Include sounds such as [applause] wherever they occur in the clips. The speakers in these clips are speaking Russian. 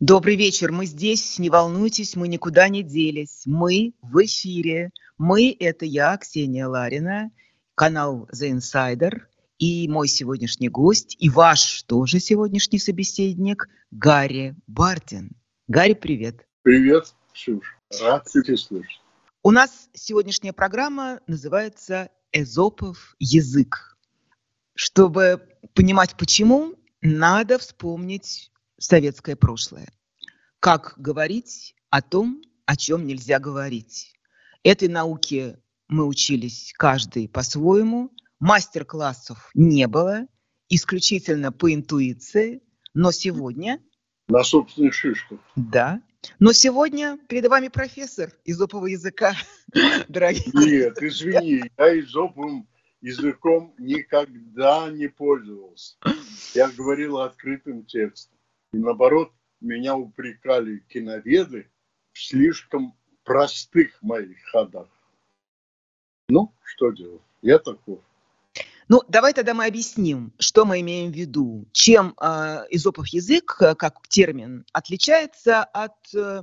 Добрый вечер. Мы здесь, не волнуйтесь, мы никуда не делись. Мы в эфире. Мы – это я, Ксения Ларина, канал The Insider, и мой сегодняшний гость, и ваш тоже сегодняшний собеседник Гарри Бартин. Гарри, привет. Привет, Ксюш. Рад тебя слышать. У нас сегодняшняя программа называется «Эзопов язык». Чтобы понимать почему, надо вспомнить советское прошлое. Как говорить о том, о чем нельзя говорить. Этой науке мы учились каждый по-своему. Мастер-классов не было, исключительно по интуиции. Но сегодня... На собственных шишках. Да. Но сегодня перед вами профессор изопового языка, [laughs] дорогие. Нет, извини, я изоповым языком никогда не пользовался. Я говорил открытым текстом. И наоборот, меня упрекали киноведы в слишком простых моих ходах. Ну, что делать? Я таков. Ну, давай тогда мы объясним, что мы имеем в виду. Чем э, изопов язык, э, как термин, отличается от э,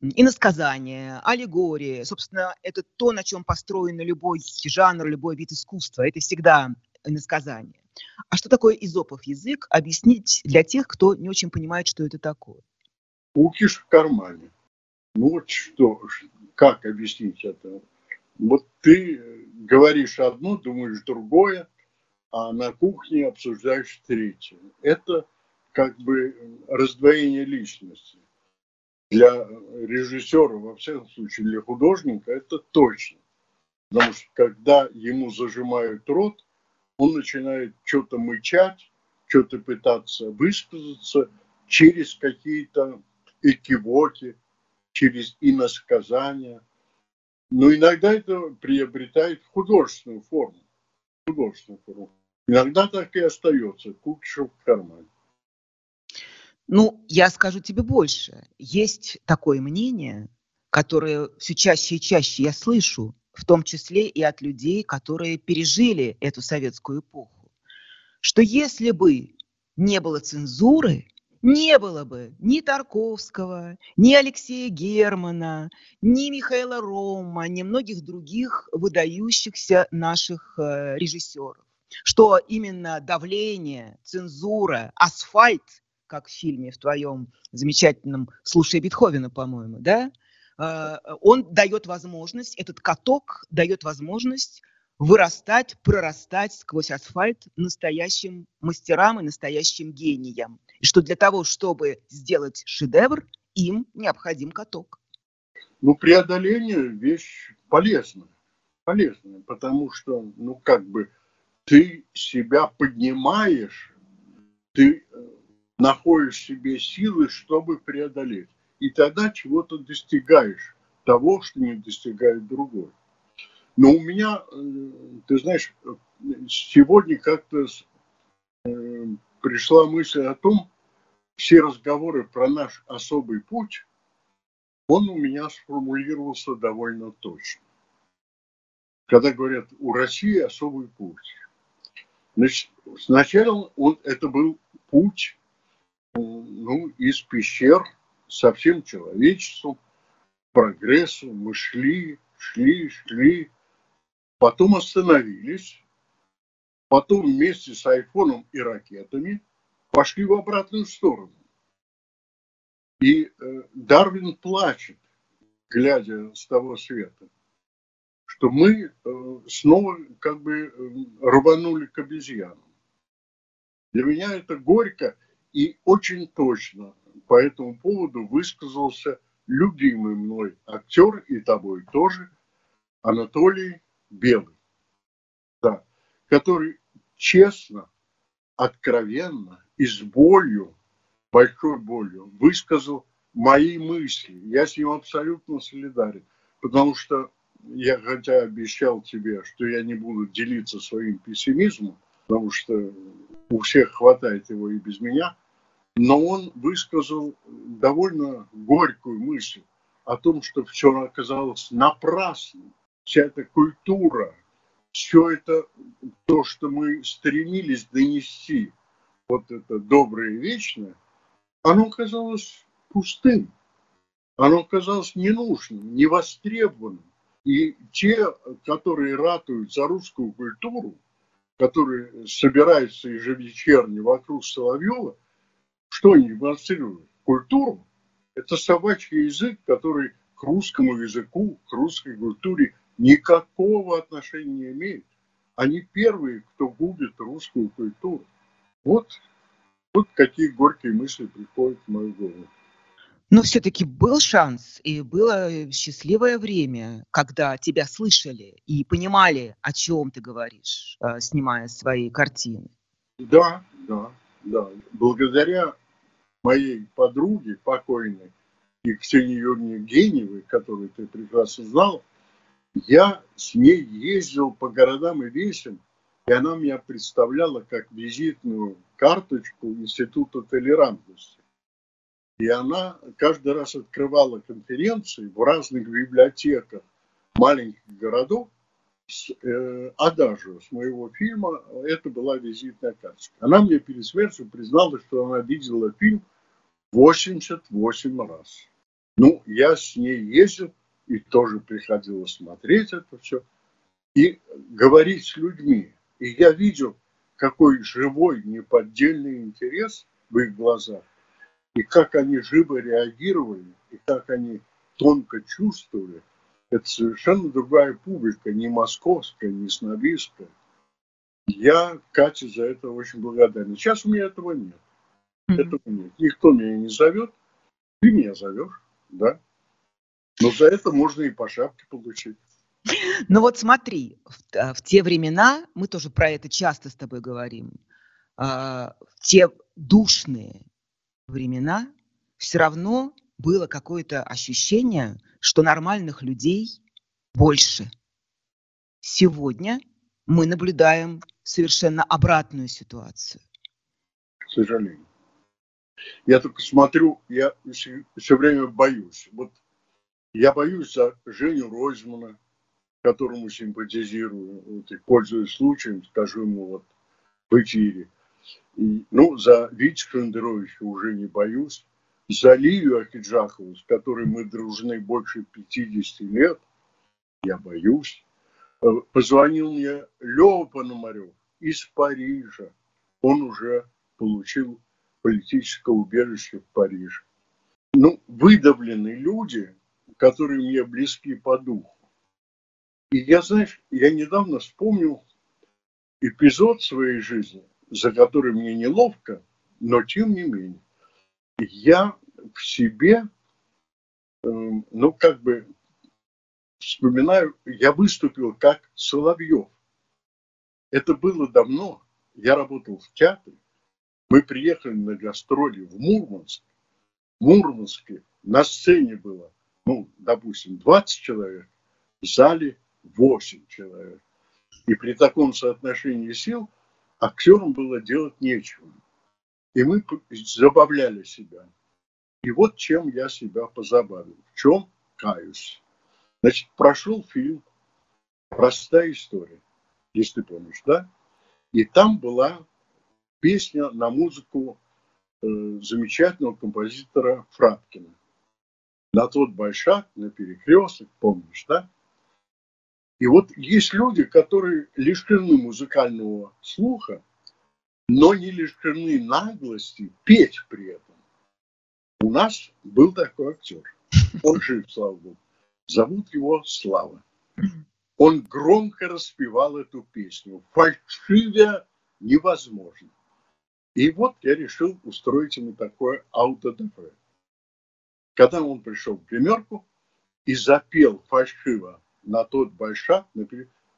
иносказания, аллегории. Собственно, это то, на чем построен любой жанр, любой вид искусства. Это всегда иносказание. А что такое изопов язык? Объяснить для тех, кто не очень понимает, что это такое. Укиш в кармане. Ну вот что, как объяснить это? Вот ты говоришь одно, думаешь другое, а на кухне обсуждаешь третье. Это как бы раздвоение личности. Для режиссера, во всяком случае, для художника это точно. Потому что когда ему зажимают рот, он начинает что-то мычать, что-то пытаться высказаться через какие-то экивоки, через иносказания. Но иногда это приобретает художественную форму. Художественную форму. Иногда так и остается, кукшев в кармане. Ну, я скажу тебе больше. Есть такое мнение, которое все чаще и чаще я слышу, в том числе и от людей, которые пережили эту советскую эпоху, что если бы не было цензуры, не было бы ни Тарковского, ни Алексея Германа, ни Михаила Рома, ни многих других выдающихся наших э, режиссеров. Что именно давление, цензура, асфальт, как в фильме в твоем замечательном «Слушай Бетховена», по-моему, да, он дает возможность, этот каток дает возможность вырастать, прорастать сквозь асфальт настоящим мастерам и настоящим гениям. И что для того, чтобы сделать шедевр, им необходим каток. Ну, преодоление – вещь полезная. Полезная, потому что, ну, как бы, ты себя поднимаешь, ты э, находишь себе силы, чтобы преодолеть и тогда чего-то достигаешь, того, что не достигает другой. Но у меня, э, ты знаешь, сегодня как-то э, пришла мысль о том, все разговоры про наш особый путь, он у меня сформулировался довольно точно. Когда говорят, у России особый путь. Значит, сначала он, это был путь э, ну, из пещер со всем человечеством, прогрессу. Мы шли, шли, шли, потом остановились, потом вместе с айфоном и ракетами пошли в обратную сторону. И э, Дарвин плачет, глядя с того света, что мы э, снова как бы э, рванули к обезьянам. Для меня это горько и очень точно по этому поводу высказался любимый мной актер и тобой тоже Анатолий Белый, да, который честно, откровенно и с болью, большой болью высказал мои мысли. Я с ним абсолютно солидарен, потому что я хотя обещал тебе, что я не буду делиться своим пессимизмом, потому что у всех хватает его и без меня – но он высказал довольно горькую мысль о том, что все оказалось напрасным. Вся эта культура, все это то, что мы стремились донести, вот это доброе и вечное, оно оказалось пустым. Оно казалось ненужным, невостребованным. И те, которые ратуют за русскую культуру, которые собираются ежевечерне вокруг Соловьева, что они демонстрируют? Культуру. Это собачий язык, который к русскому языку, к русской культуре никакого отношения не имеет. Они первые, кто губит русскую культуру. Вот, вот какие горькие мысли приходят в мою голову. Но все-таки был шанс, и было счастливое время, когда тебя слышали и понимали, о чем ты говоришь, э, снимая свои картины. Да, да, да. Благодаря моей подруге покойной Екатерине Юрьевне Геневой, которую ты прекрасно знал, я с ней ездил по городам и весям, и она меня представляла как визитную карточку Института толерантности. И она каждый раз открывала конференции в разных библиотеках маленьких городов с э, Адажио, с моего фильма. Это была визитная карточка. Она мне перед смертью признала, что она видела фильм 88 раз. Ну, я с ней ездил и тоже приходилось смотреть это все. И говорить с людьми. И я видел, какой живой, неподдельный интерес в их глазах и как они живо реагировали, и как они тонко чувствовали, это совершенно другая публика, не московская, не снобистская. Я Кате за это очень благодарен. Сейчас у меня этого нет. Этого нет. Никто меня не зовет. Ты меня зовешь, да? Но за это можно и по шапке получить. Ну вот смотри, в, в те времена, мы тоже про это часто с тобой говорим, э, в те душные, времена все равно было какое-то ощущение, что нормальных людей больше. Сегодня мы наблюдаем совершенно обратную ситуацию. К сожалению. Я только смотрю, я все, все время боюсь. Вот я боюсь за Женю Ройзмана, которому симпатизирую, вот, и пользуясь случаем, скажу ему вот в эфире. И, ну, за Витю Шендеровича уже не боюсь. За Лию Ахиджахову, с которой мы дружны больше 50 лет, я боюсь. Э, позвонил мне Лева Пономарев из Парижа. Он уже получил политическое убежище в Париже. Ну, выдавленные люди, которые мне близки по духу. И я, знаешь, я недавно вспомнил эпизод своей жизни – за который мне неловко, но тем не менее. Я в себе, эм, ну, как бы, вспоминаю, я выступил как Соловьев. Это было давно. Я работал в театре. Мы приехали на гастроли в Мурманск. В Мурманске на сцене было, ну, допустим, 20 человек, в зале 8 человек. И при таком соотношении сил актерам было делать нечего. И мы забавляли себя. И вот чем я себя позабавил. В чем каюсь. Значит, прошел фильм «Простая история», если ты помнишь, да? И там была песня на музыку э, замечательного композитора Фраткина. На тот большак, на перекресток, помнишь, да? И вот есть люди, которые лишены музыкального слуха, но не лишены наглости петь при этом. У нас был такой актер. Он жив, слава богу. Зовут его Слава. Он громко распевал эту песню. Фальшивя невозможно. И вот я решил устроить ему такое аутодафе. Когда он пришел в гримерку и запел фальшиво на тот большак,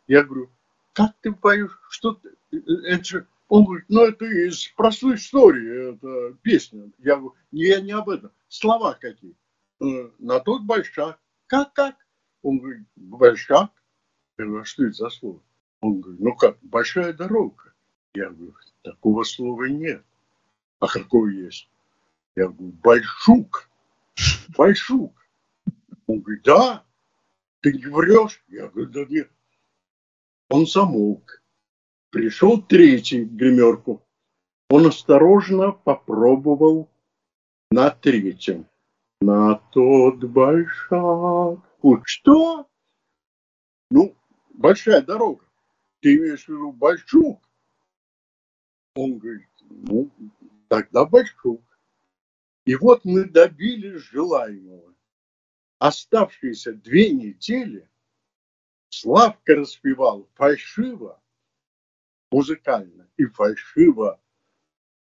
я говорю, как ты поешь, что ты, это же... Он говорит, ну это из простой истории, это песня. Я говорю, я не об этом. Слова какие? «Э, на тот большак. Как, как? Он говорит, большак. Я говорю, а что это за слово? Он говорит, ну как, большая дорога. Я говорю, такого слова нет. А какое есть? Я говорю, большук. Большук. Он говорит, да, ты не врешь? Я говорю, да нет. Он замолк. Пришел третий в гримерку. Он осторожно попробовал на третьем. на тот большак. Что? Ну, большая дорога. Ты имеешь в виду Большук? Он говорит, ну, тогда Большук. И вот мы добились желаемого. Оставшиеся две недели Славка распевал фальшиво, музыкально, и фальшиво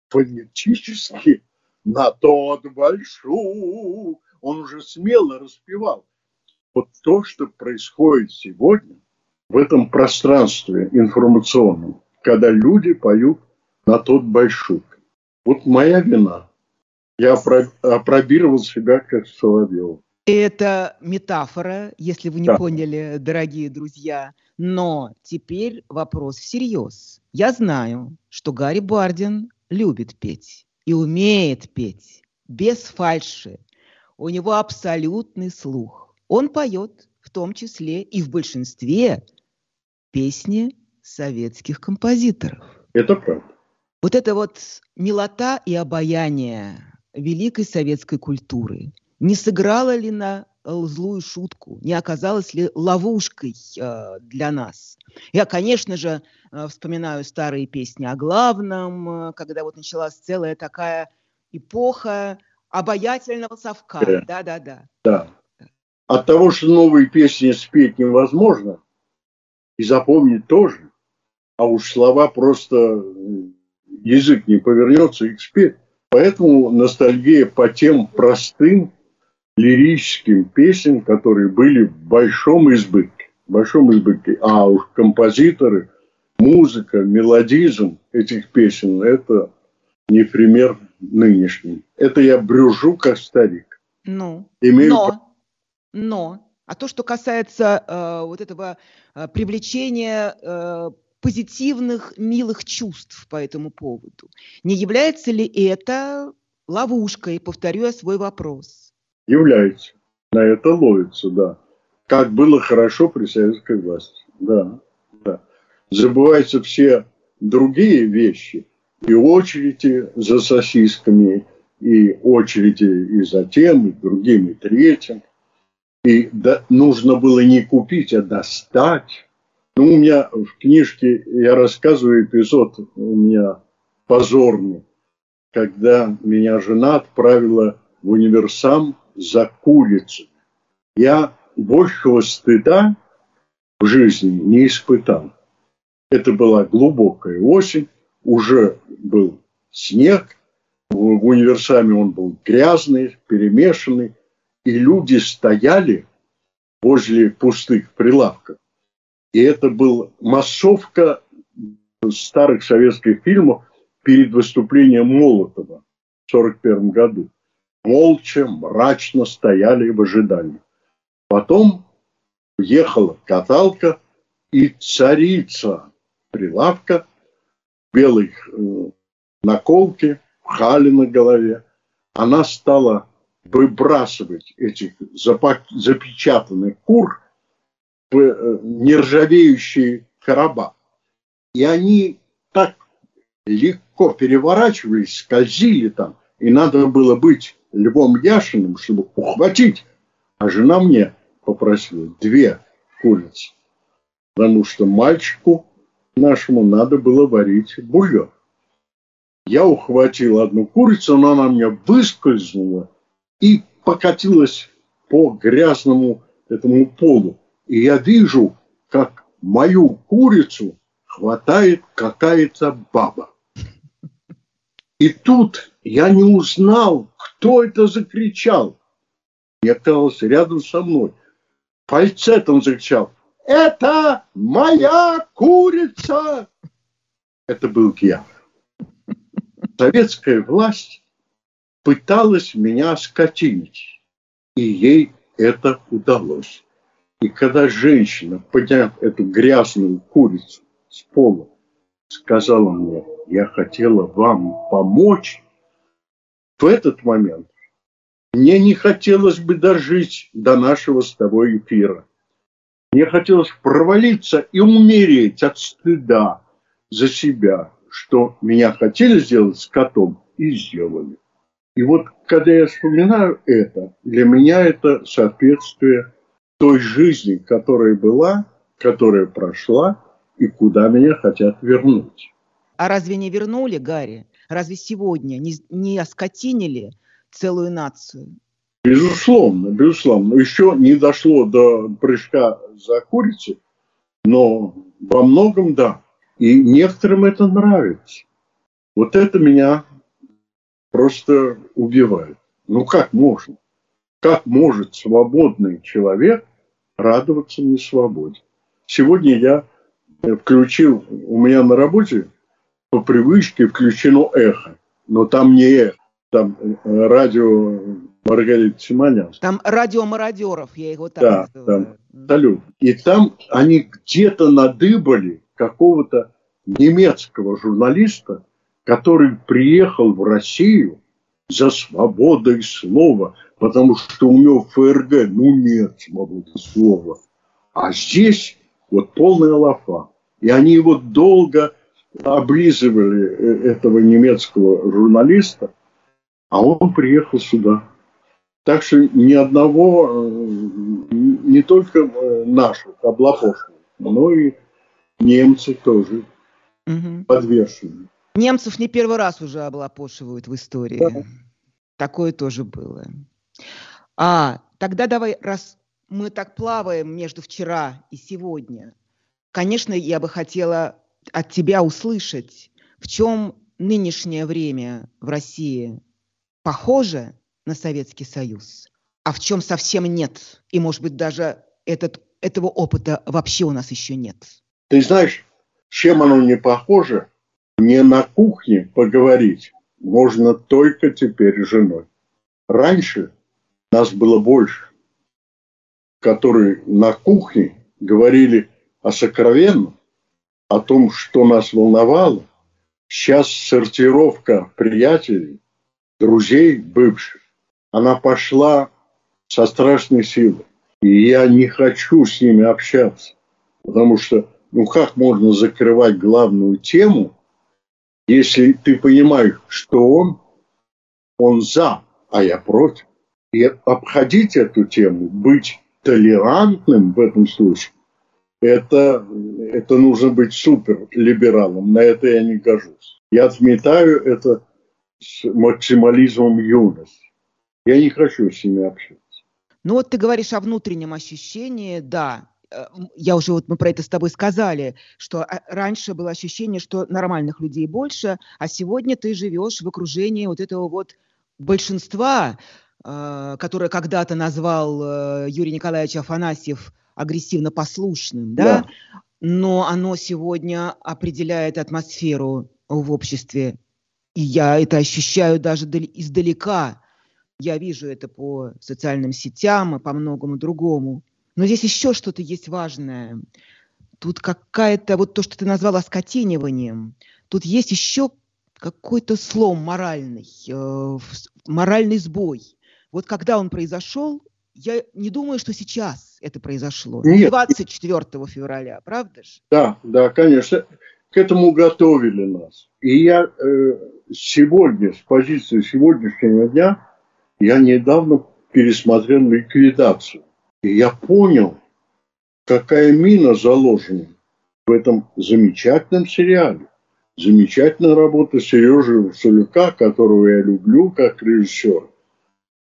фонетически на тот большую. Он уже смело распевал. Вот то, что происходит сегодня в этом пространстве информационном, когда люди поют на тот большой. Вот моя вина. Я опробировал себя как Соловьев. Это метафора, если вы не да. поняли, дорогие друзья. Но теперь вопрос всерьез. Я знаю, что Гарри Бардин любит петь и умеет петь без фальши. У него абсолютный слух. Он поет в том числе и в большинстве песни советских композиторов. Это правда. Вот это вот милота и обаяние великой советской культуры не сыграла ли на злую шутку, не оказалась ли ловушкой э, для нас. Я, конечно же, э, вспоминаю старые песни о главном, э, когда вот началась целая такая эпоха обаятельного совка. Да-да-да. Да. От того, что новые песни спеть невозможно, и запомнить тоже, а уж слова просто язык не повернется их спеть. Поэтому ностальгия по тем простым лирическим песням, которые были в большом избытке. В большом избытке. А уж композиторы, музыка, мелодизм этих песен – это не пример нынешний. Это я брюжу как старик. Ну, Имею но, но, а то, что касается э, вот этого э, привлечения э, позитивных, милых чувств по этому поводу, не является ли это ловушкой? Повторю я свой вопрос является. На это ловится, да. Как было хорошо при советской власти. Да, да. Забываются все другие вещи. И очереди за сосисками, и очереди и за тем, и другим, и третьим. И да, нужно было не купить, а достать. Ну, у меня в книжке, я рассказываю эпизод, у меня позорный, когда меня жена отправила в универсам за курицу. Я большего стыда в жизни не испытал. Это была глубокая осень, уже был снег, в универсаме он был грязный, перемешанный, и люди стояли возле пустых прилавков. И это была массовка старых советских фильмов перед выступлением Молотова в 1941 году молча, мрачно стояли в ожидании. Потом ехала каталка, и царица прилавка, белой э, наколки, хали на голове, она стала выбрасывать этих запечатанных кур в э, нержавеющие короба. И они так легко переворачивались, скользили там, и надо было быть Львом Яшиным, чтобы ухватить. А жена мне попросила две курицы, потому что мальчику нашему надо было варить бульон. Я ухватил одну курицу, она мне выскользнула и покатилась по грязному этому полу. И я вижу, как мою курицу хватает какая-то баба. И тут я не узнал, кто это закричал. Я оказался рядом со мной. Фальцетом закричал. Это моя курица! Это был я. Советская власть пыталась меня скотинить. И ей это удалось. И когда женщина, подняв эту грязную курицу с пола, сказала мне, я хотела вам помочь, в этот момент мне не хотелось бы дожить до нашего с тобой эфира. Мне хотелось провалиться и умереть от стыда за себя, что меня хотели сделать с котом и сделали. И вот когда я вспоминаю это, для меня это соответствие той жизни, которая была, которая прошла и куда меня хотят вернуть. А разве не вернули, Гарри? Разве сегодня не, не оскотинили целую нацию? Безусловно, безусловно. Еще не дошло до прыжка за курицей, но во многом да. И некоторым это нравится. Вот это меня просто убивает. Ну как можно? Как может свободный человек радоваться несвободе? Сегодня я включил, у меня на работе по привычке включено эхо, но там не эхо, там э, радио Маргарита Симонян. Там радио мародеров, я его так да, называю. Там, абсолютно. И там они где-то надыбали какого-то немецкого журналиста, который приехал в Россию за свободой слова, потому что у него ФРГ, ну нет свободы слова. А здесь вот полная лафа. И они его долго облизывали, э, этого немецкого журналиста, а он приехал сюда. Так что ни одного, э, не только э, наших облапошных, но и немцы тоже угу. подвешены. Немцев не первый раз уже облапошивают в истории. Да. Такое тоже было. А, тогда давай, раз мы так плаваем между вчера и сегодня, конечно, я бы хотела от тебя услышать, в чем нынешнее время в России похоже на Советский Союз, а в чем совсем нет. И, может быть, даже этот, этого опыта вообще у нас еще нет. Ты знаешь, чем оно не похоже? Не на кухне поговорить можно только теперь с женой. Раньше нас было больше, которые на кухне говорили о сокровенном, о том, что нас волновало. Сейчас сортировка приятелей, друзей бывших, она пошла со страшной силой. И я не хочу с ними общаться, потому что ну как можно закрывать главную тему, если ты понимаешь, что он, он за, а я против. И обходить эту тему, быть толерантным в этом случае, это, это нужно быть супер либералом. На это я не гожусь. Я отметаю это с максимализмом юности. Я не хочу с ними общаться. Ну вот ты говоришь о внутреннем ощущении, да, Э, я уже вот мы про это с тобой сказали, что а, раньше было ощущение, что нормальных людей больше, а сегодня ты живешь в окружении вот этого вот большинства, э, которое когда-то назвал э, Юрий Николаевич Афанасьев агрессивно послушным, да? да, но оно сегодня определяет атмосферу в обществе. И я это ощущаю даже издалека. Я вижу это по социальным сетям и по многому другому. Но здесь еще что-то есть важное. Тут какая-то, вот то, что ты назвала скотиниванием, тут есть еще какой-то слом моральный, э, моральный сбой. Вот когда он произошел, я не думаю, что сейчас это произошло. Нет. 24 февраля, правда же? Да, да, конечно. К этому готовили нас. И я э, сегодня, с позиции сегодняшнего дня, я недавно пересмотрел ликвидацию. И я понял, какая мина заложена в этом замечательном сериале. Замечательная работа Сережи Сулюка, которого я люблю как режиссер.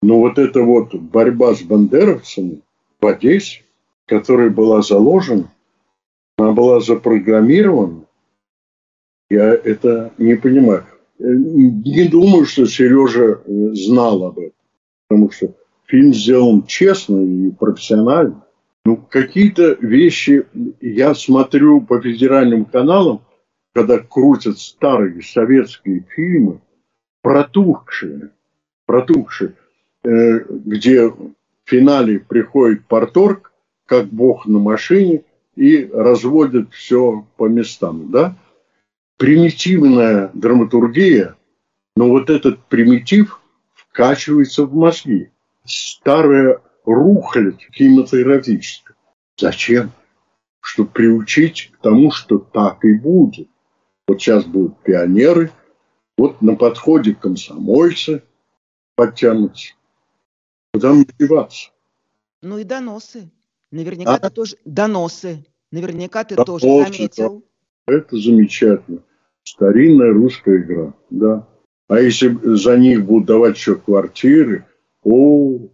Но вот эта вот борьба с бандеровцами в Одессе, которая была заложена, она была запрограммирована, я это не понимаю. Не думаю, что Сережа э, знал об этом, потому что фильм сделан честно и профессионально. Ну, какие-то вещи я смотрю по федеральным каналам, когда крутят старые советские фильмы, протухшие, протухшие, э, где в финале приходит порторг, как бог на машине, и разводит все по местам, да? Примитивная драматургия, но вот этот примитив вкачивается в мозги старая рухлядь кинематографическая. Зачем? Чтобы приучить к тому, что так и будет. Вот сейчас будут пионеры, вот на подходе комсомольцы, подтянутся. Куда мне деваться? Ну и доносы. Наверняка а? ты тоже... Доносы. Наверняка ты доносы, тоже заметил. Это замечательно. Старинная русская игра, да. А если за них будут давать еще квартиры, о...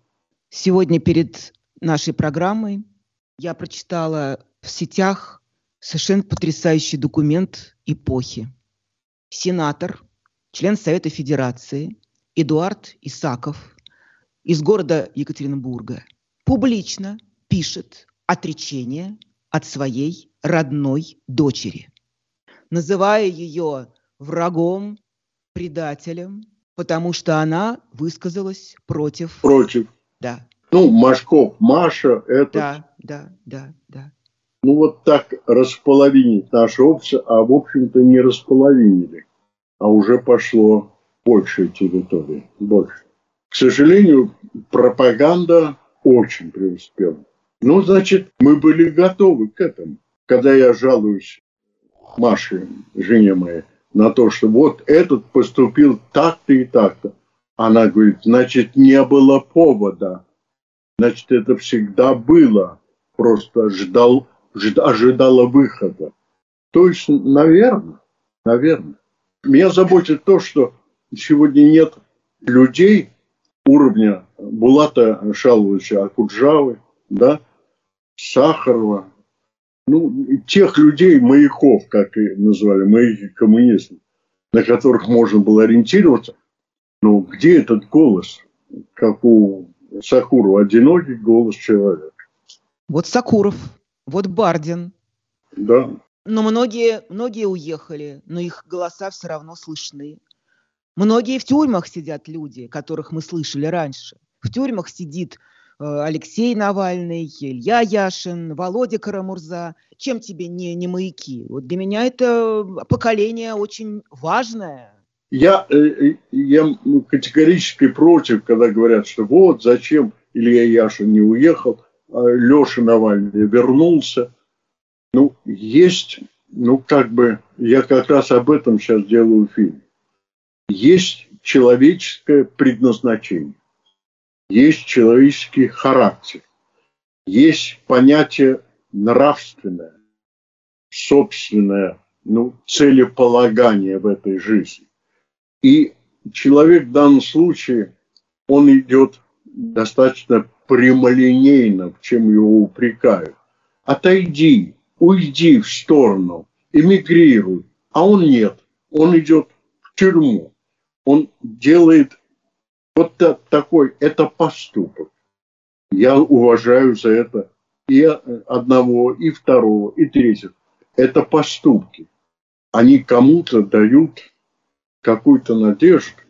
Сегодня перед нашей программой я прочитала в сетях совершенно потрясающий документ эпохи. Сенатор, член Совета Федерации Эдуард Исаков из города Екатеринбурга публично пишет отречение от своей родной дочери, называя ее врагом, предателем, потому что она высказалась против... Против. Да. Ну, Машков, Маша, это... Да, да, да, да. Ну, вот так располовинить наше общество, а в общем-то не располовинили, а уже пошло большей территории, больше. К сожалению, пропаганда очень преуспела. Ну, значит, мы были готовы к этому. Когда я жалуюсь Маше, жене моей, на то, что вот этот поступил так-то и так-то, она говорит, значит, не было повода. Значит, это всегда было. Просто ждал, жд, ожидала выхода. То есть, наверное, наверное. Меня заботит то, что сегодня нет людей уровня Булата Шаловича Акуджавы, да, Сахарова, ну, тех людей, маяков, как и называли, маяки коммунистов, на которых можно было ориентироваться. Но где этот голос, как у Сакурова, одинокий голос человека? Вот Сакуров, вот Бардин. Да. Но многие, многие уехали, но их голоса все равно слышны. Многие в тюрьмах сидят люди, которых мы слышали раньше. В тюрьмах сидит э, Алексей Навальный, Илья Яшин, Володя Карамурза. Чем тебе не, не маяки? Вот для меня это поколение очень важное. Я, э, э, я категорически против, когда говорят, что вот зачем Илья Яшин не уехал, а Леша Навальный вернулся. Ну, есть, ну, как бы, я как раз об этом сейчас делаю фильм есть человеческое предназначение, есть человеческий характер, есть понятие нравственное, собственное, ну, целеполагание в этой жизни. И человек в данном случае, он идет достаточно прямолинейно, в чем его упрекают. Отойди, уйди в сторону, эмигрируй. А он нет, он идет в тюрьму он делает вот такой, это поступок. Я уважаю за это и одного, и второго, и третьего. Это поступки. Они кому-то дают какую-то надежду,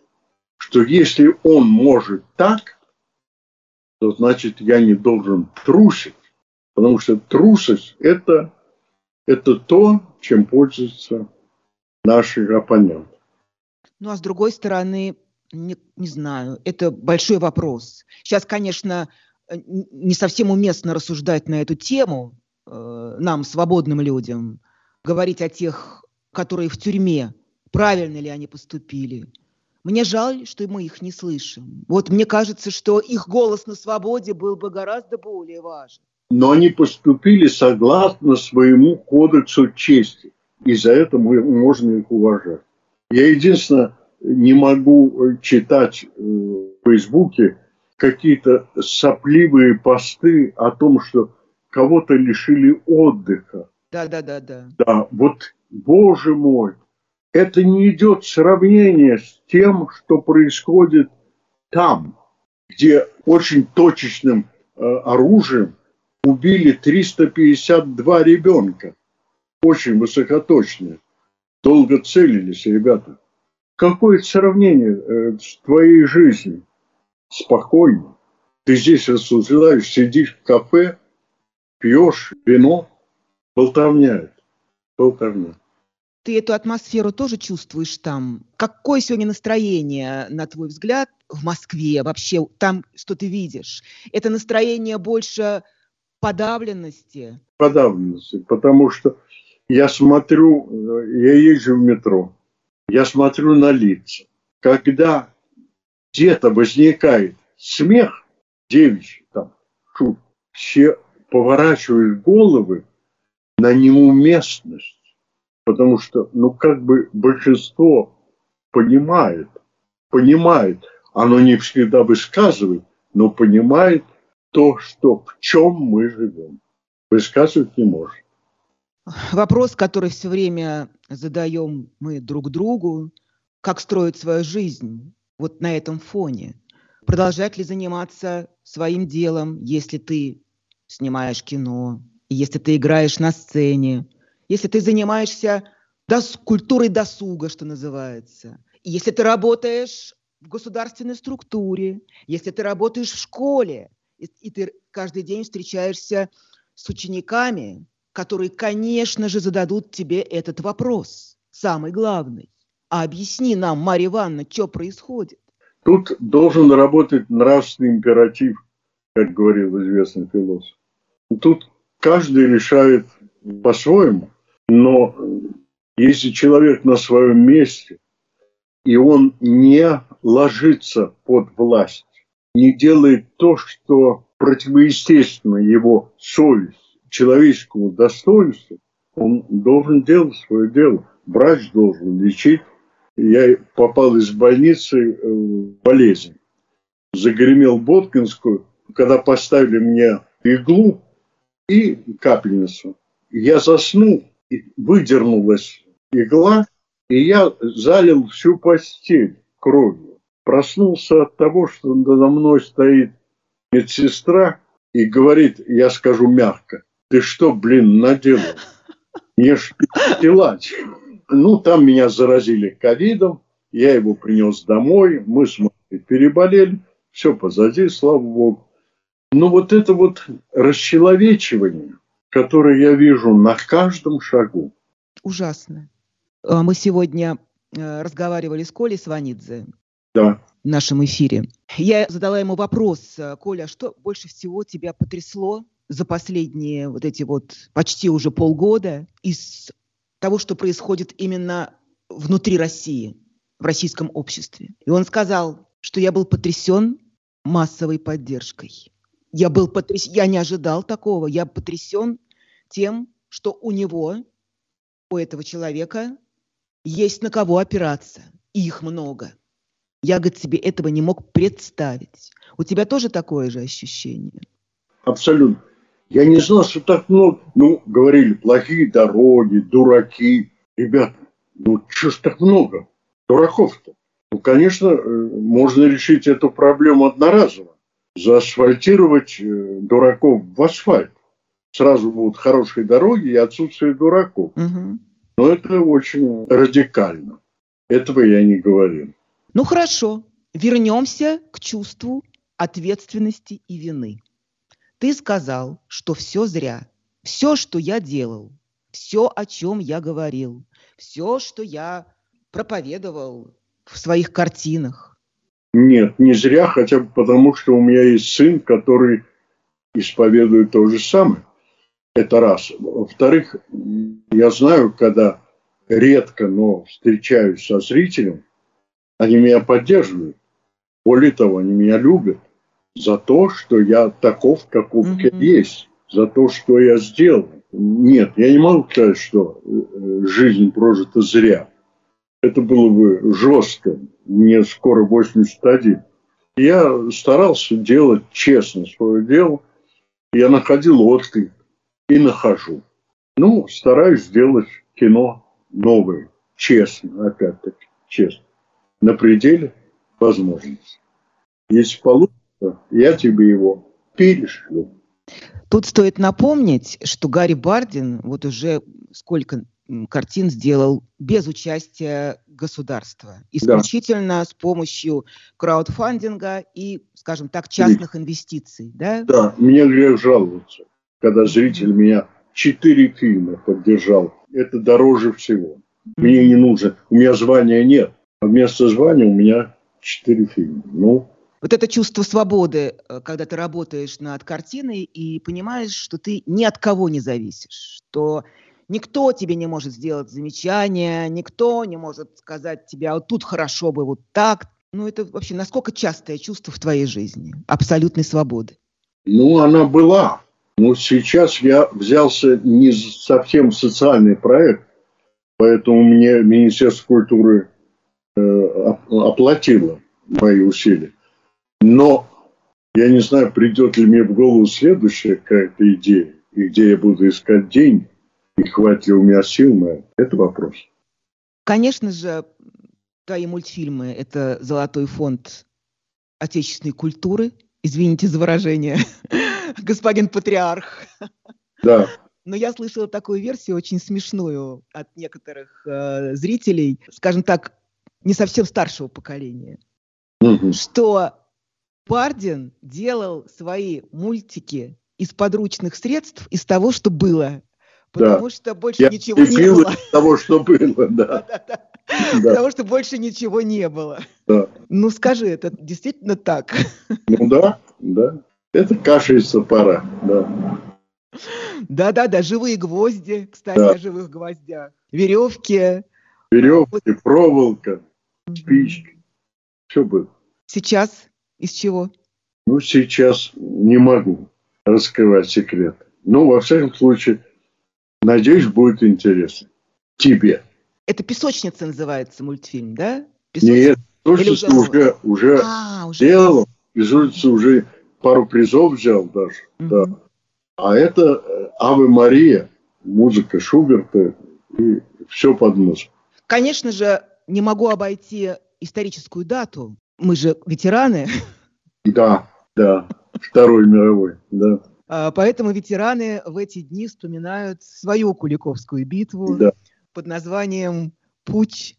что если он может так, то значит я не должен трусить. Потому что трусость это, это то, чем пользуются наши оппоненты. Ну а с другой стороны, не, не знаю, это большой вопрос. Сейчас, конечно, э, не совсем уместно рассуждать на эту тему э, нам, свободным людям, говорить о тех, которые в тюрьме, правильно ли они поступили. Мне жаль, что мы их не слышим. Вот мне кажется, что их голос на свободе был бы гораздо более важен. Но они поступили согласно своему кодексу чести. И за это мы можем их уважать. Я единственное не могу читать э, в Фейсбуке какие-то сопливые посты о том, что кого-то лишили отдыха. Да, да, да, да. Да, вот, боже мой, это не идет сравнение с тем, что происходит там, где очень точечным э, оружием убили 352 ребенка. Очень высокоточные долго целились ребята. Какое сравнение э, с твоей жизнью? Спокойно. Ты здесь рассуждаешь, сидишь в кафе, пьешь вино, болтовня. Болтовня. Ты эту атмосферу тоже чувствуешь там? Какое сегодня настроение, на твой взгляд, в Москве вообще, там, что ты видишь? Это настроение больше подавленности? Подавленности, потому что я смотрю, я езжу в метро, я смотрю на лица. Когда где-то возникает смех, девичий там, шут, все поворачивают головы на неуместность, потому что, ну, как бы большинство понимает, понимает, оно не всегда высказывает, но понимает то, что в чем мы живем. Высказывать не может. Вопрос, который все время задаем мы друг другу, как строить свою жизнь вот на этом фоне. Продолжать ли заниматься своим делом, если ты снимаешь кино, если ты играешь на сцене, если ты занимаешься дос культурой досуга, что называется, если ты работаешь в государственной структуре, если ты работаешь в школе, и, и ты каждый день встречаешься с учениками, которые, конечно же, зададут тебе этот вопрос, самый главный. А объясни нам, Марья Ивановна, что происходит? Тут должен работать нравственный императив, как говорил известный философ. Тут каждый решает по-своему, но если человек на своем месте, и он не ложится под власть, не делает то, что противоестественно его совесть, человеческому достоинству, он должен делать свое дело. Врач должен лечить. Я попал из больницы э, в болезнь. Загремел Боткинскую, когда поставили мне иглу и капельницу. Я заснул, выдернулась игла, и я залил всю постель кровью. Проснулся от того, что надо мной стоит медсестра и говорит, я скажу мягко, ты что, блин, наделал? Мне ж Ну, там меня заразили ковидом, я его принес домой, мы с мамой переболели, все позади, слава богу. Но вот это вот расчеловечивание, которое я вижу на каждом шагу. Ужасно. А мы сегодня э, разговаривали с Колей Сванидзе да. в нашем эфире. Я задала ему вопрос, э, Коля, что больше всего тебя потрясло за последние вот эти вот почти уже полгода из того, что происходит именно внутри России, в российском обществе. И он сказал, что я был потрясен массовой поддержкой. Я был потрясен, я не ожидал такого, я потрясен тем, что у него, у этого человека есть на кого опираться, и их много. Я, говорит, себе этого не мог представить. У тебя тоже такое же ощущение? Абсолютно. Я не знал, что так много. Ну, говорили, плохие дороги, дураки. Ребята, ну что ж так много? Дураков-то. Ну, конечно, э, можно решить эту проблему одноразово. Заасфальтировать э, дураков в асфальт. Сразу будут хорошие дороги и отсутствие дураков. Угу. Но это очень радикально. Этого я не говорил. Ну хорошо, вернемся к чувству ответственности и вины. Ты сказал, что все зря. Все, что я делал, все, о чем я говорил, все, что я проповедовал в своих картинах. Нет, не зря, хотя бы потому, что у меня есть сын, который исповедует то же самое. Это раз. Во-вторых, я знаю, когда редко, но встречаюсь со зрителем, они меня поддерживают. Более того, они меня любят за то, что я таков, каков mm-hmm. я есть, за то, что я сделал. Нет, я не могу сказать, что э, жизнь прожита зря. Это было бы жестко. Мне скоро 81. Я старался делать честно свое дело. Я находил отклик и нахожу. Ну, стараюсь сделать кино новое, честно, опять-таки, честно, на пределе возможностей. Если получится, я тебе его перешлю. Тут стоит напомнить, что Гарри Бардин вот уже сколько картин сделал без участия государства, исключительно да. с помощью краудфандинга и, скажем так, частных инвестиций, да? Да, мне грех жаловаться, когда зритель меня четыре фильма поддержал. Это дороже всего. Мне не нужно, у меня звания нет, а вместо звания у меня четыре фильма. Ну, вот это чувство свободы, э, когда ты работаешь над картиной и понимаешь, что ты ни от кого не зависишь, что никто тебе не может сделать замечания, никто не может сказать тебе, а вот тут хорошо бы вот так. Ну, это вообще насколько частое чувство в твоей жизни? Абсолютной свободы. Ну, она была. Но сейчас я взялся не совсем социальный проект, поэтому мне Министерство культуры э, оплатило мои усилия. Но я не знаю, придет ли мне в голову следующая какая-то идея, и где я буду искать деньги, и хватит ли у меня сил на это. Это вопрос. Конечно же, твои мультфильмы – это золотой фонд отечественной культуры. Извините за выражение, [laughs] господин патриарх. Да. Но я слышала такую версию, очень смешную, от некоторых э, зрителей, скажем так, не совсем старшего поколения, угу. что Пардин делал свои мультики из подручных средств, из того, что было. Потому да. что больше Я ничего не было. Из того, что было, [laughs] да. Потому что больше ничего не было. Да. Ну скажи, это действительно так? Ну да, да. Это каша из сапора, да. Да-да-да, живые гвозди, кстати, да. о живых гвоздях. Веревки. Веревки, проволока, спички. Все было. Сейчас из чего? Ну, сейчас не могу раскрывать секрет. Но, во всяком случае, надеюсь, будет интересно. Тебе. Это «Песочница» называется мультфильм, да? Песочница? Нет, «Песочница» уже, уже, уже, а, уже сделал. «Песочница» уже пару призов взял даже. Угу. Да. А это э, «Аве Мария», музыка Шуберта и все под музыку. Конечно же, не могу обойти историческую дату. Мы же ветераны. Да, да, Второй мировой, да. А, поэтому ветераны в эти дни вспоминают свою Куликовскую битву да. под названием «Путь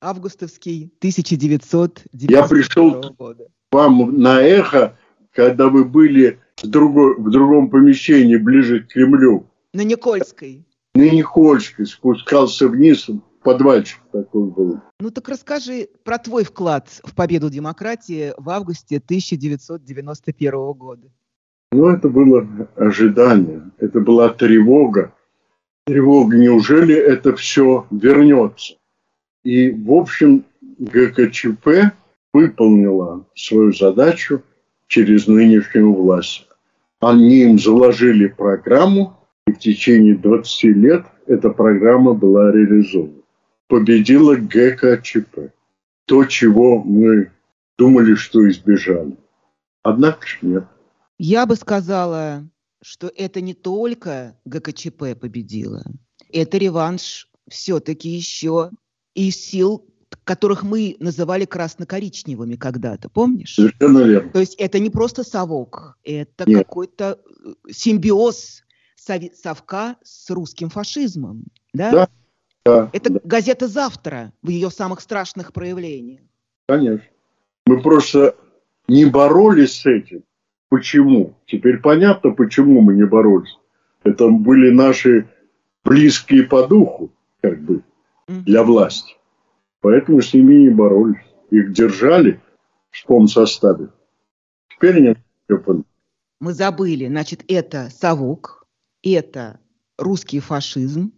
августовский 1990 Я пришел года. к вам на эхо, когда вы были в, другой, в другом помещении, ближе к Кремлю. На Никольской. На Никольской. Спускался вниз, подвальчик такой был. Ну так расскажи про твой вклад в победу демократии в августе 1991 года. Ну, это было ожидание, это была тревога. Тревога, неужели это все вернется? И, в общем, ГКЧП выполнила свою задачу через нынешнюю власть. Они им заложили программу, и в течение 20 лет эта программа была реализована победила ГКЧП. То, чего мы думали, что избежали. Однако ж нет. Я бы сказала, что это не только ГКЧП победила. Это реванш все-таки еще из сил, которых мы называли красно-коричневыми когда-то, помнишь? Совершенно верно. То есть это не просто совок, это какой-то э, симбиоз совка с русским фашизмом. Да? да, да. Это газета «Завтра» в ее самых страшных проявлениях. Конечно. Мы просто не боролись с этим. Почему? Теперь понятно, почему мы не боролись. Это были наши близкие по духу, как бы, для власти. Поэтому с ними не боролись. Их держали в том составе. Теперь нет. Мы забыли, значит, это совок, это русский фашизм,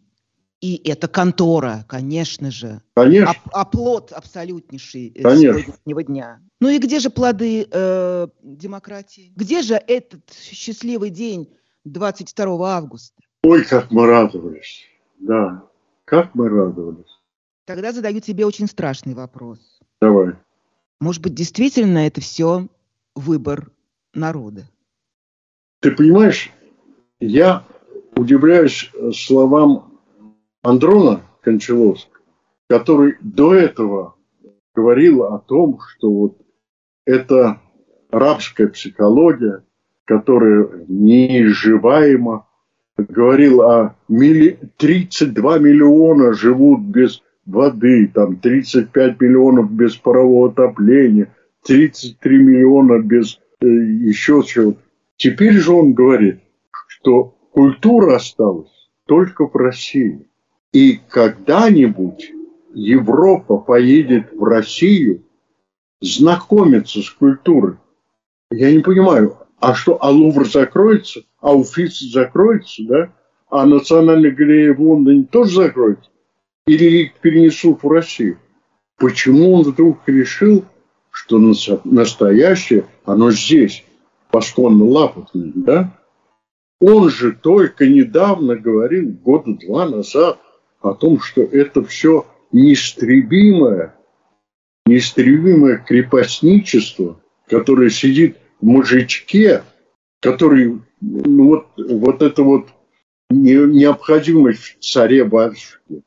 и это контора, конечно же. Конечно. Оп- оплот абсолютнейший э, конечно. сегодняшнего дня. Ну и где же плоды э, демократии? Где же этот счастливый день 22 августа? Ой, как мы радовались. Да, как мы радовались. Тогда задаю тебе очень страшный вопрос. Давай. Может быть, действительно это все выбор народа? Ты понимаешь, я удивляюсь словам Андрона Кончаловского, который до этого говорил о том, что вот это рабская психология, которая неизживаема, говорил о милли... 32 миллиона живут без воды, там 35 миллионов без парового отопления, 33 миллиона без э, еще чего. Теперь же он говорит, что культура осталась только в России. И когда-нибудь Европа поедет в Россию знакомиться с культурой. Я не понимаю, а что, а Лувр закроется, а Уфис закроется, да? А Национальная галерея в Лондоне тоже закроется? Или их перенесут в Россию? Почему он вдруг решил, что настоящее, оно здесь, посконно лапотное, да? Он же только недавно говорил, года два назад, о том, что это все неистребимое, неистребимое крепостничество, которое сидит в мужичке, который, ну вот, вот это вот необходимость в царе-батюшке,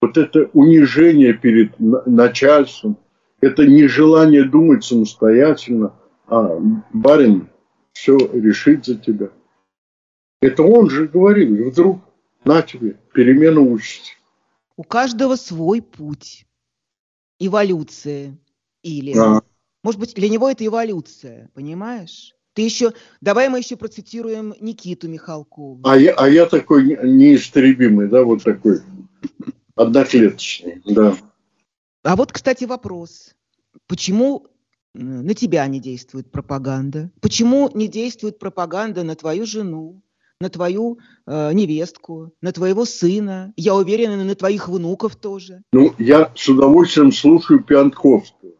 вот это унижение перед начальством, это нежелание думать самостоятельно, а барин все решит за тебя. Это он же говорил, вдруг на тебе, перемена участи. У каждого свой путь. Эволюция. Или, а. может быть, для него это эволюция, понимаешь? Ты еще, давай мы еще процитируем Никиту Михалкову. А я, а я такой неистребимый, да, вот такой одноклеточный, да. А вот, кстати, вопрос. Почему на тебя не действует пропаганда? Почему не действует пропаганда на твою жену, на твою э, невестку, на твоего сына, я уверена, на твоих внуков тоже. Ну, я с удовольствием слушаю Пиантковского.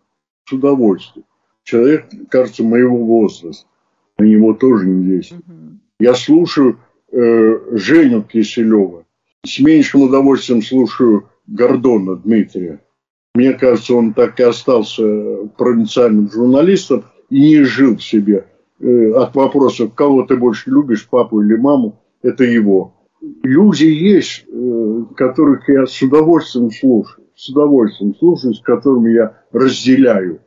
С удовольствием. Человек, кажется, моего возраста. На него тоже не действует. Угу. Я слушаю э, Женю Киселева. С меньшим удовольствием слушаю Гордона Дмитрия. Мне кажется, он так и остался провинциальным журналистом и не жил в себе от вопроса, кого ты больше любишь, папу или маму, это его. Люди есть, э, которых я с удовольствием слушаю, с удовольствием слушаю, с которыми я разделяю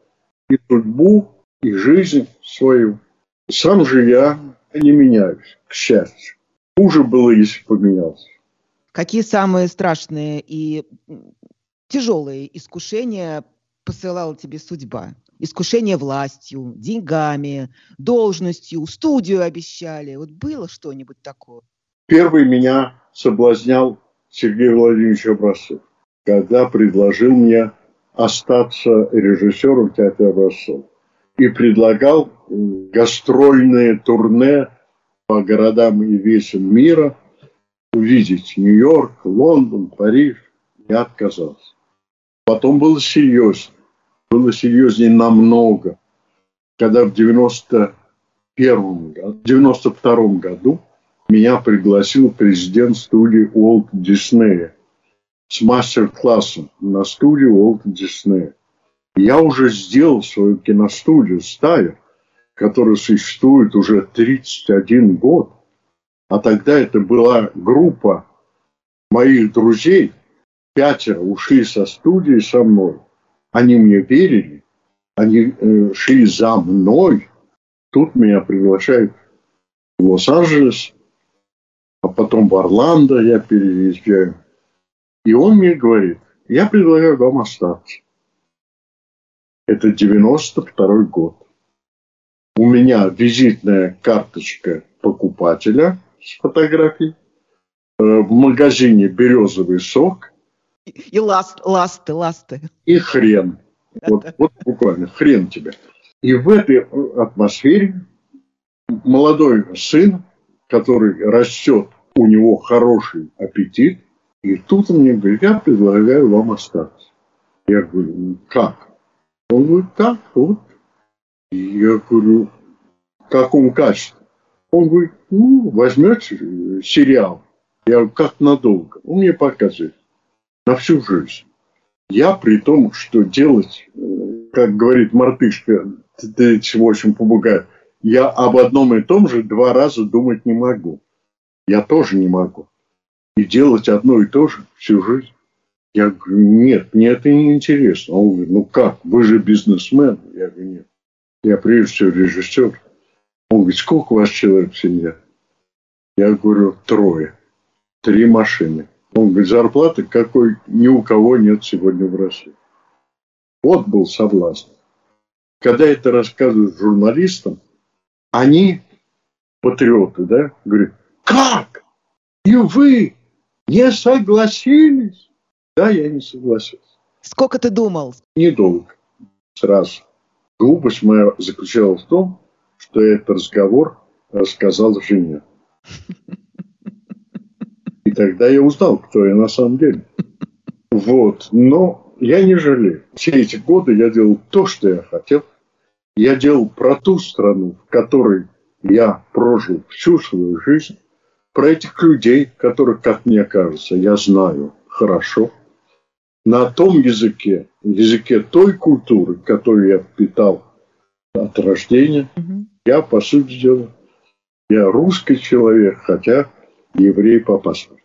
и судьбу, и жизнь свою. Сам же я не меняюсь, к счастью. Хуже было, если поменялся. Какие самые страшные и тяжелые искушения посылала тебе судьба? Искушение властью, деньгами, должностью, студию обещали. Вот было что-нибудь такое? Первый меня соблазнял Сергей Владимирович Образцов, когда предложил мне остаться режиссером театра Образцов. И предлагал гастрольные турне по городам и весям мира, увидеть Нью-Йорк, Лондон, Париж. Я отказался. Потом было серьезно было серьезнее намного. Когда в 91 92 году меня пригласил президент студии Уолт Диснея с мастер-классом на студию Уолт Диснея. Я уже сделал свою киностудию «Стайер», которая существует уже 31 год. А тогда это была группа моих друзей, пятеро ушли со студии со мной. Они мне верили, они э, шли за мной. Тут меня приглашают в Лос-Анджелес, а потом в Орландо я переезжаю. И он мне говорит, я предлагаю вам остаться. Это 92 год. У меня визитная карточка покупателя с фотографией. Э, в магазине березовый сок. [laughs] И ласт, ласты, ласты. И хрен. Вот, вот буквально, хрен тебе. И в этой атмосфере молодой сын, который растет, у него хороший аппетит, и тут он мне говорит, я предлагаю вам остаться. Я говорю, «Ну, как? Он говорит, так, вот. И я говорю, в каком качестве? Он говорит, ну, возьмете сериал. Я говорю, как надолго? Он мне показывает на всю жизнь. Я при том, что делать, э, как говорит мартышка, ты чего очень попугает, я об одном и том же два раза думать не могу. Я тоже не могу. И делать одно и то же всю жизнь. Я говорю, нет, мне это не интересно. Он говорит, ну как, вы же бизнесмен. Я говорю, нет. Я прежде всего режиссер. Он говорит, сколько у вас человек в семье? Я говорю, трое. Три машины. Он говорит, зарплаты какой ни у кого нет сегодня в России. Вот был соблазн. Когда это рассказывают журналистам, они, патриоты, да, говорят, как? И вы не согласились? Да, я не согласился. Сколько ты думал? Недолго. Сразу. Глупость моя заключалась в том, что я этот разговор рассказал жене. [laughs] И тогда я узнал, кто я на самом деле. [laughs] Вот. Но я не жалею. Все эти годы я делал то, что я хотел. Я делал про ту страну, в которой я прожил всю свою жизнь. Про этих людей, которых, как мне кажется, я знаю хорошо. На том языке, языке той культуры, которую я впитал от рождения, угу. я, по сути дела, я русский человек, хотя еврей по паспорту.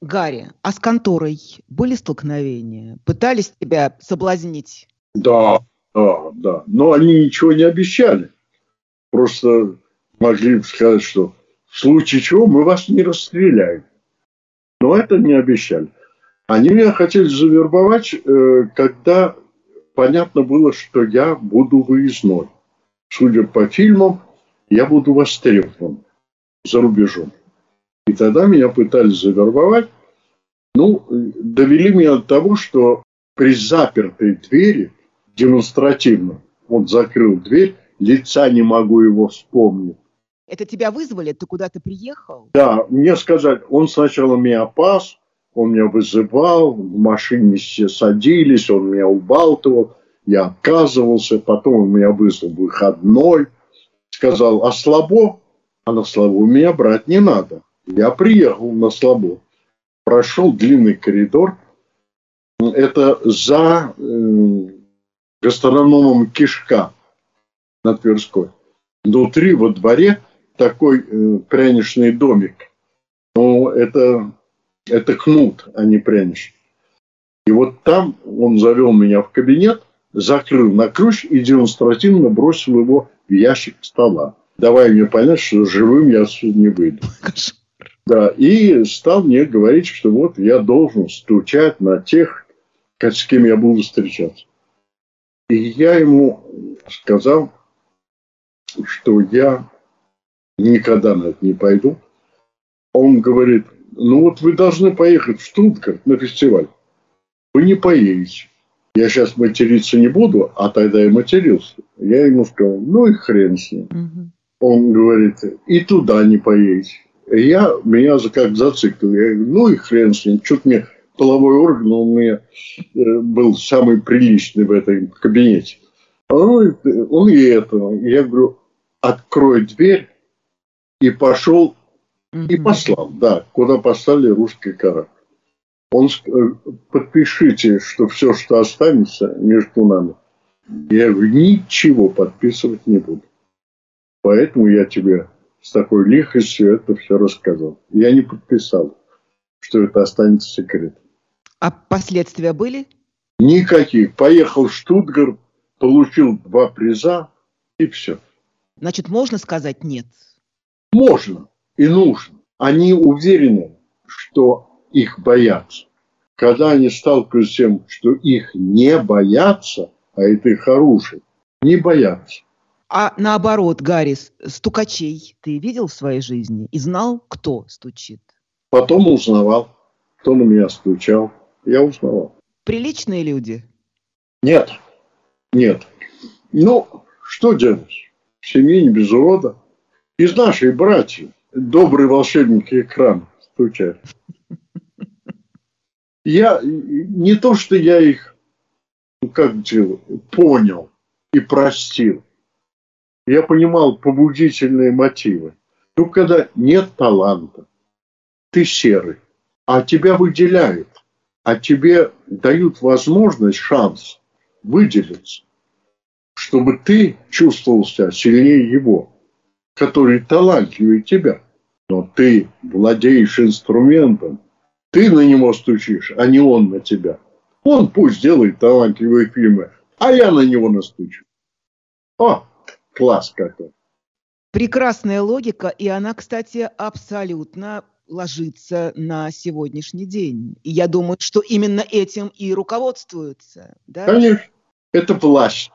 Гарри, а с конторой были столкновения? Пытались тебя соблазнить? Да, да, да. Но они ничего не обещали. Просто могли сказать, что в случае чего мы вас не расстреляем. Но это не обещали. Они меня хотели завербовать, э, когда понятно было, что я буду выездной. Судя по фильмам, я буду востребован за рубежом. И тогда меня пытались завербовать. Ну, довели меня до того, что при запертой двери демонстративно, он закрыл дверь, лица не могу его вспомнить. Это тебя вызвали? Ты куда-то приехал? Да, мне сказали, он сначала меня пас, он меня вызывал, в машине все садились, он меня убалтывал, я отказывался, потом он меня вызвал выходной, сказал, а слабо? А на слабо меня брать не надо. Я приехал на слабо, прошел длинный коридор, это за э, гастрономом Кишка на Тверской. Внутри, во дворе, такой э, пряничный домик. Но это это кнут, а не пряничный. И вот там он завел меня в кабинет, закрыл на ключ и демонстративно бросил его в ящик стола. Давай мне понять, что живым я отсюда не выйду. Да, и стал мне говорить, что вот я должен стучать на тех, с кем я буду встречаться. И я ему сказал, что я никогда на это не пойду. Он говорит, ну вот вы должны поехать в Штутгарт на фестиваль. Вы не поедете. Я сейчас материться не буду, а тогда я матерился. Я ему сказал, ну и хрен с ним. Угу. Он говорит, и туда не поедете. Я, меня как зациклил. Я говорю, ну и хрен с ним. Что-то мне половой орган, он у меня э, был самый приличный в этом кабинете. Он, он и это. Я говорю, открой дверь и пошел и послал, да, куда послали русский корабль. Он э, подпишите, что все, что останется между нами, я ничего подписывать не буду. Поэтому я тебе с такой лихостью это все рассказал. Я не подписал, что это останется секретом. А последствия были? Никаких. Поехал в Штутгарт, получил два приза и все. Значит, можно сказать нет? Можно и нужно. Они уверены, что их боятся. Когда они сталкиваются с тем, что их не боятся, а это их оружие, не боятся. А наоборот, Гаррис, стукачей ты видел в своей жизни и знал, кто стучит? Потом узнавал, кто на меня стучал. Я узнавал. Приличные люди? Нет, нет. Ну, что делать? В семье не без урода. Из нашей братьев добрые волшебники экрана стучат. Я не то, что я их ну, как делаю, понял и простил. Я понимал побудительные мотивы. Ну, когда нет таланта, ты серый, а тебя выделяют, а тебе дают возможность, шанс выделиться, чтобы ты чувствовал себя сильнее его который талантливее тебя. Но ты владеешь инструментом, ты на него стучишь, а не он на тебя. Он пусть делает талантливые фильмы, а я на него настучу. О, класс какой. Прекрасная логика, и она, кстати, абсолютно ложится на сегодняшний день. И я думаю, что именно этим и руководствуются. Да? Конечно. Это власть.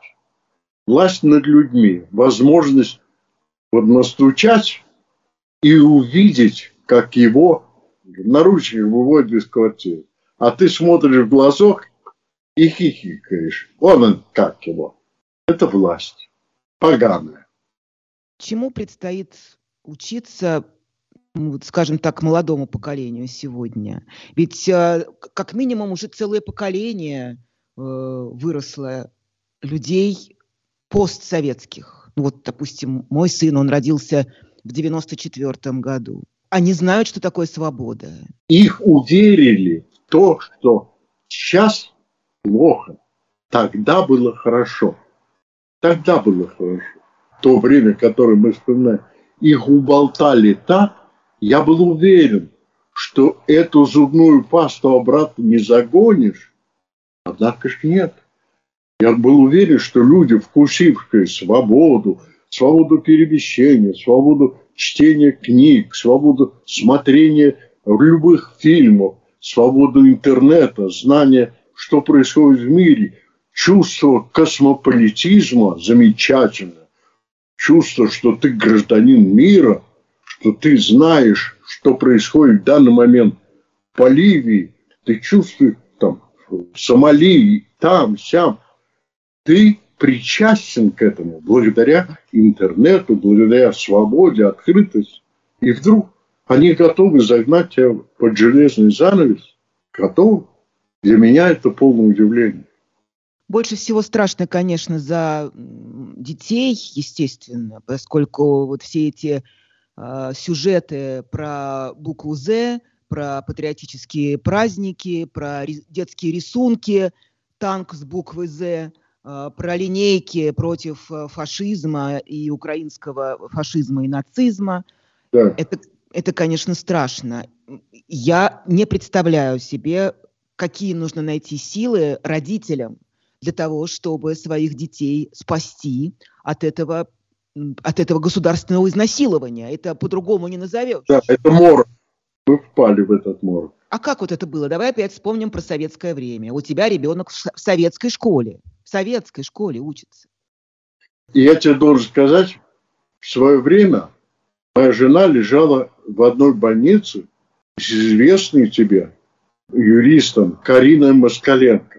Власть над людьми. Возможность вот настучать и увидеть, как его наручник выводят из квартиры. А ты смотришь в глазок и хихикаешь. Вон он, как его. Это власть. Поганая. Чему предстоит учиться, скажем так, молодому поколению сегодня? Ведь э, как минимум уже целое поколение выросло людей постсоветских. Ну вот, допустим, мой сын, он родился в 94 году. Они знают, что такое свобода. Их уверили в то, что сейчас плохо, тогда было хорошо. Тогда было хорошо. То время, которое мы вспоминаем, их уболтали так, я был уверен, что эту зубную пасту обратно не загонишь. Однако ж нет. Я был уверен, что люди, вкусившие свободу, свободу перемещения, свободу чтения книг, свободу смотрения любых фильмов, свободу интернета, знания, что происходит в мире, чувство космополитизма замечательно, чувство, что ты гражданин мира, что ты знаешь, что происходит в данный момент в Боливии, ты чувствуешь там в Сомали, там, сям, ты причастен к этому благодаря интернету, благодаря свободе, открытости. И вдруг они готовы загнать тебя под железный занавес. Готовы. Для меня это полное удивление. Больше всего страшно, конечно, за детей, естественно, поскольку вот все эти э, сюжеты про букву «З», про патриотические праздники, про детские рисунки, танк с буквой «З», Э, про линейки против э, фашизма и украинского фашизма и нацизма. Да. Это, это, конечно, страшно. Я не представляю себе, какие нужно найти силы родителям для того, чтобы своих детей спасти от этого, от этого государственного изнасилования. Это по-другому не назовешь. Да, это мор. Мы впали в этот мор. А как вот это было? Давай опять вспомним про советское время. У тебя ребенок в советской школе в советской школе учится. И я тебе должен сказать, в свое время моя жена лежала в одной больнице с известной тебе юристом Кариной Москаленко.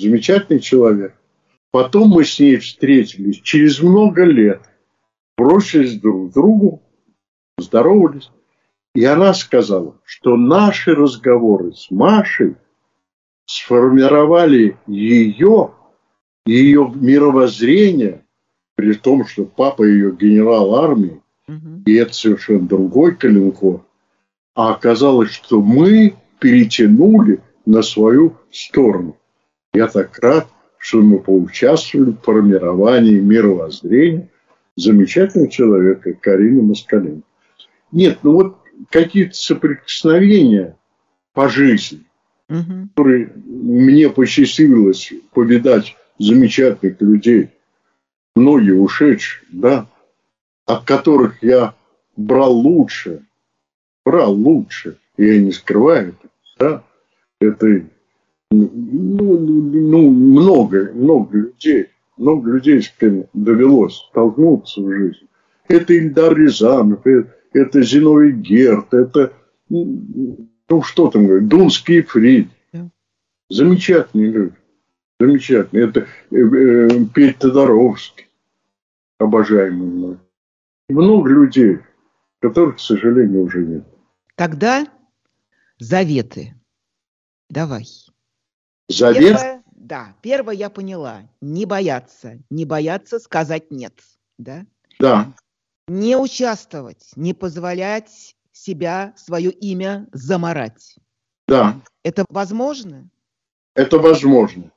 Замечательный человек. Потом мы с ней встретились через много лет, бросились друг к другу, здоровались. И она сказала, что наши разговоры с Машей сформировали ее ее мировоззрение, при том, что папа ее генерал армии, угу. и это совершенно другой Калинков, а оказалось, что мы перетянули на свою сторону. Я так рад, что мы поучаствовали в формировании мировоззрения замечательного человека Карины Москаленко. Нет, ну вот какие-то соприкосновения по жизни, угу. которые мне посчастливилось повидать замечательных людей, многие ушедшие, да, от которых я брал лучше, брал лучше, я не скрываю это, да, это ну, ну, много, много людей, много людей, с кем довелось столкнуться в жизни. Это Ильдар Рязанов, это, это Зиновий Герт, это, ну, что там говорить, Дунский Фрид. Замечательные люди. Замечательно. Это э, э, Петь Тодоровский, обожаемый мной. Много людей, которых, к сожалению, уже нет. Тогда заветы. Давай. Завет? Первое, да, первое я поняла. Не бояться. Не бояться сказать нет. Да? Да. Не участвовать, не позволять себя, свое имя заморать. Да. Это возможно? Это возможно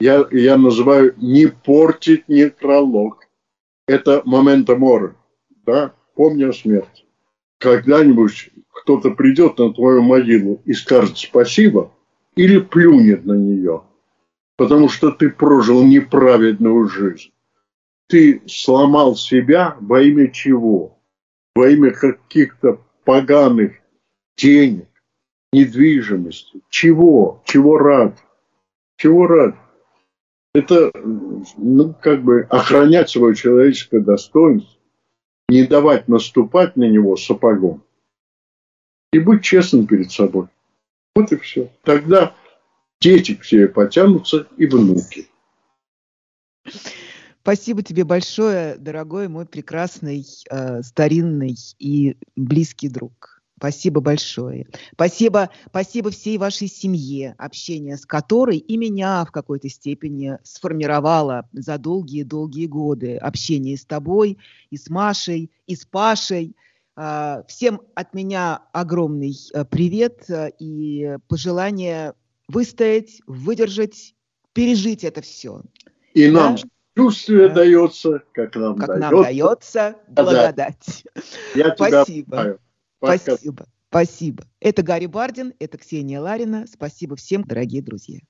я, я называю не портить некролог. Это момент мора, да, помни о смерти. Когда-нибудь кто-то придет на твою могилу и скажет спасибо или плюнет на нее, потому что ты прожил неправедную жизнь. Ты сломал себя во имя чего? Во имя каких-то поганых денег, недвижимости. Чего? Чего рад? Чего рад? это, ну, как бы охранять свое человеческое достоинство, не давать наступать на него сапогом и быть честным перед собой. Вот и все. Тогда дети тебе потянутся и внуки. Спасибо тебе большое, дорогой мой прекрасный, э, старинный и близкий друг. Спасибо большое. Спасибо, спасибо всей вашей семье, общение с которой и меня в какой-то степени сформировало за долгие-долгие годы. Общение с тобой, и с Машей, и с Пашей. А, всем от меня огромный э, привет э, и пожелание выстоять, выдержать, пережить это все. И да? нам чувствие да. дается, как нам как дается. нам дается благодать. Я Спасибо. Спасибо. Спасибо. Это Гарри Бардин, это Ксения Ларина. Спасибо всем, дорогие друзья.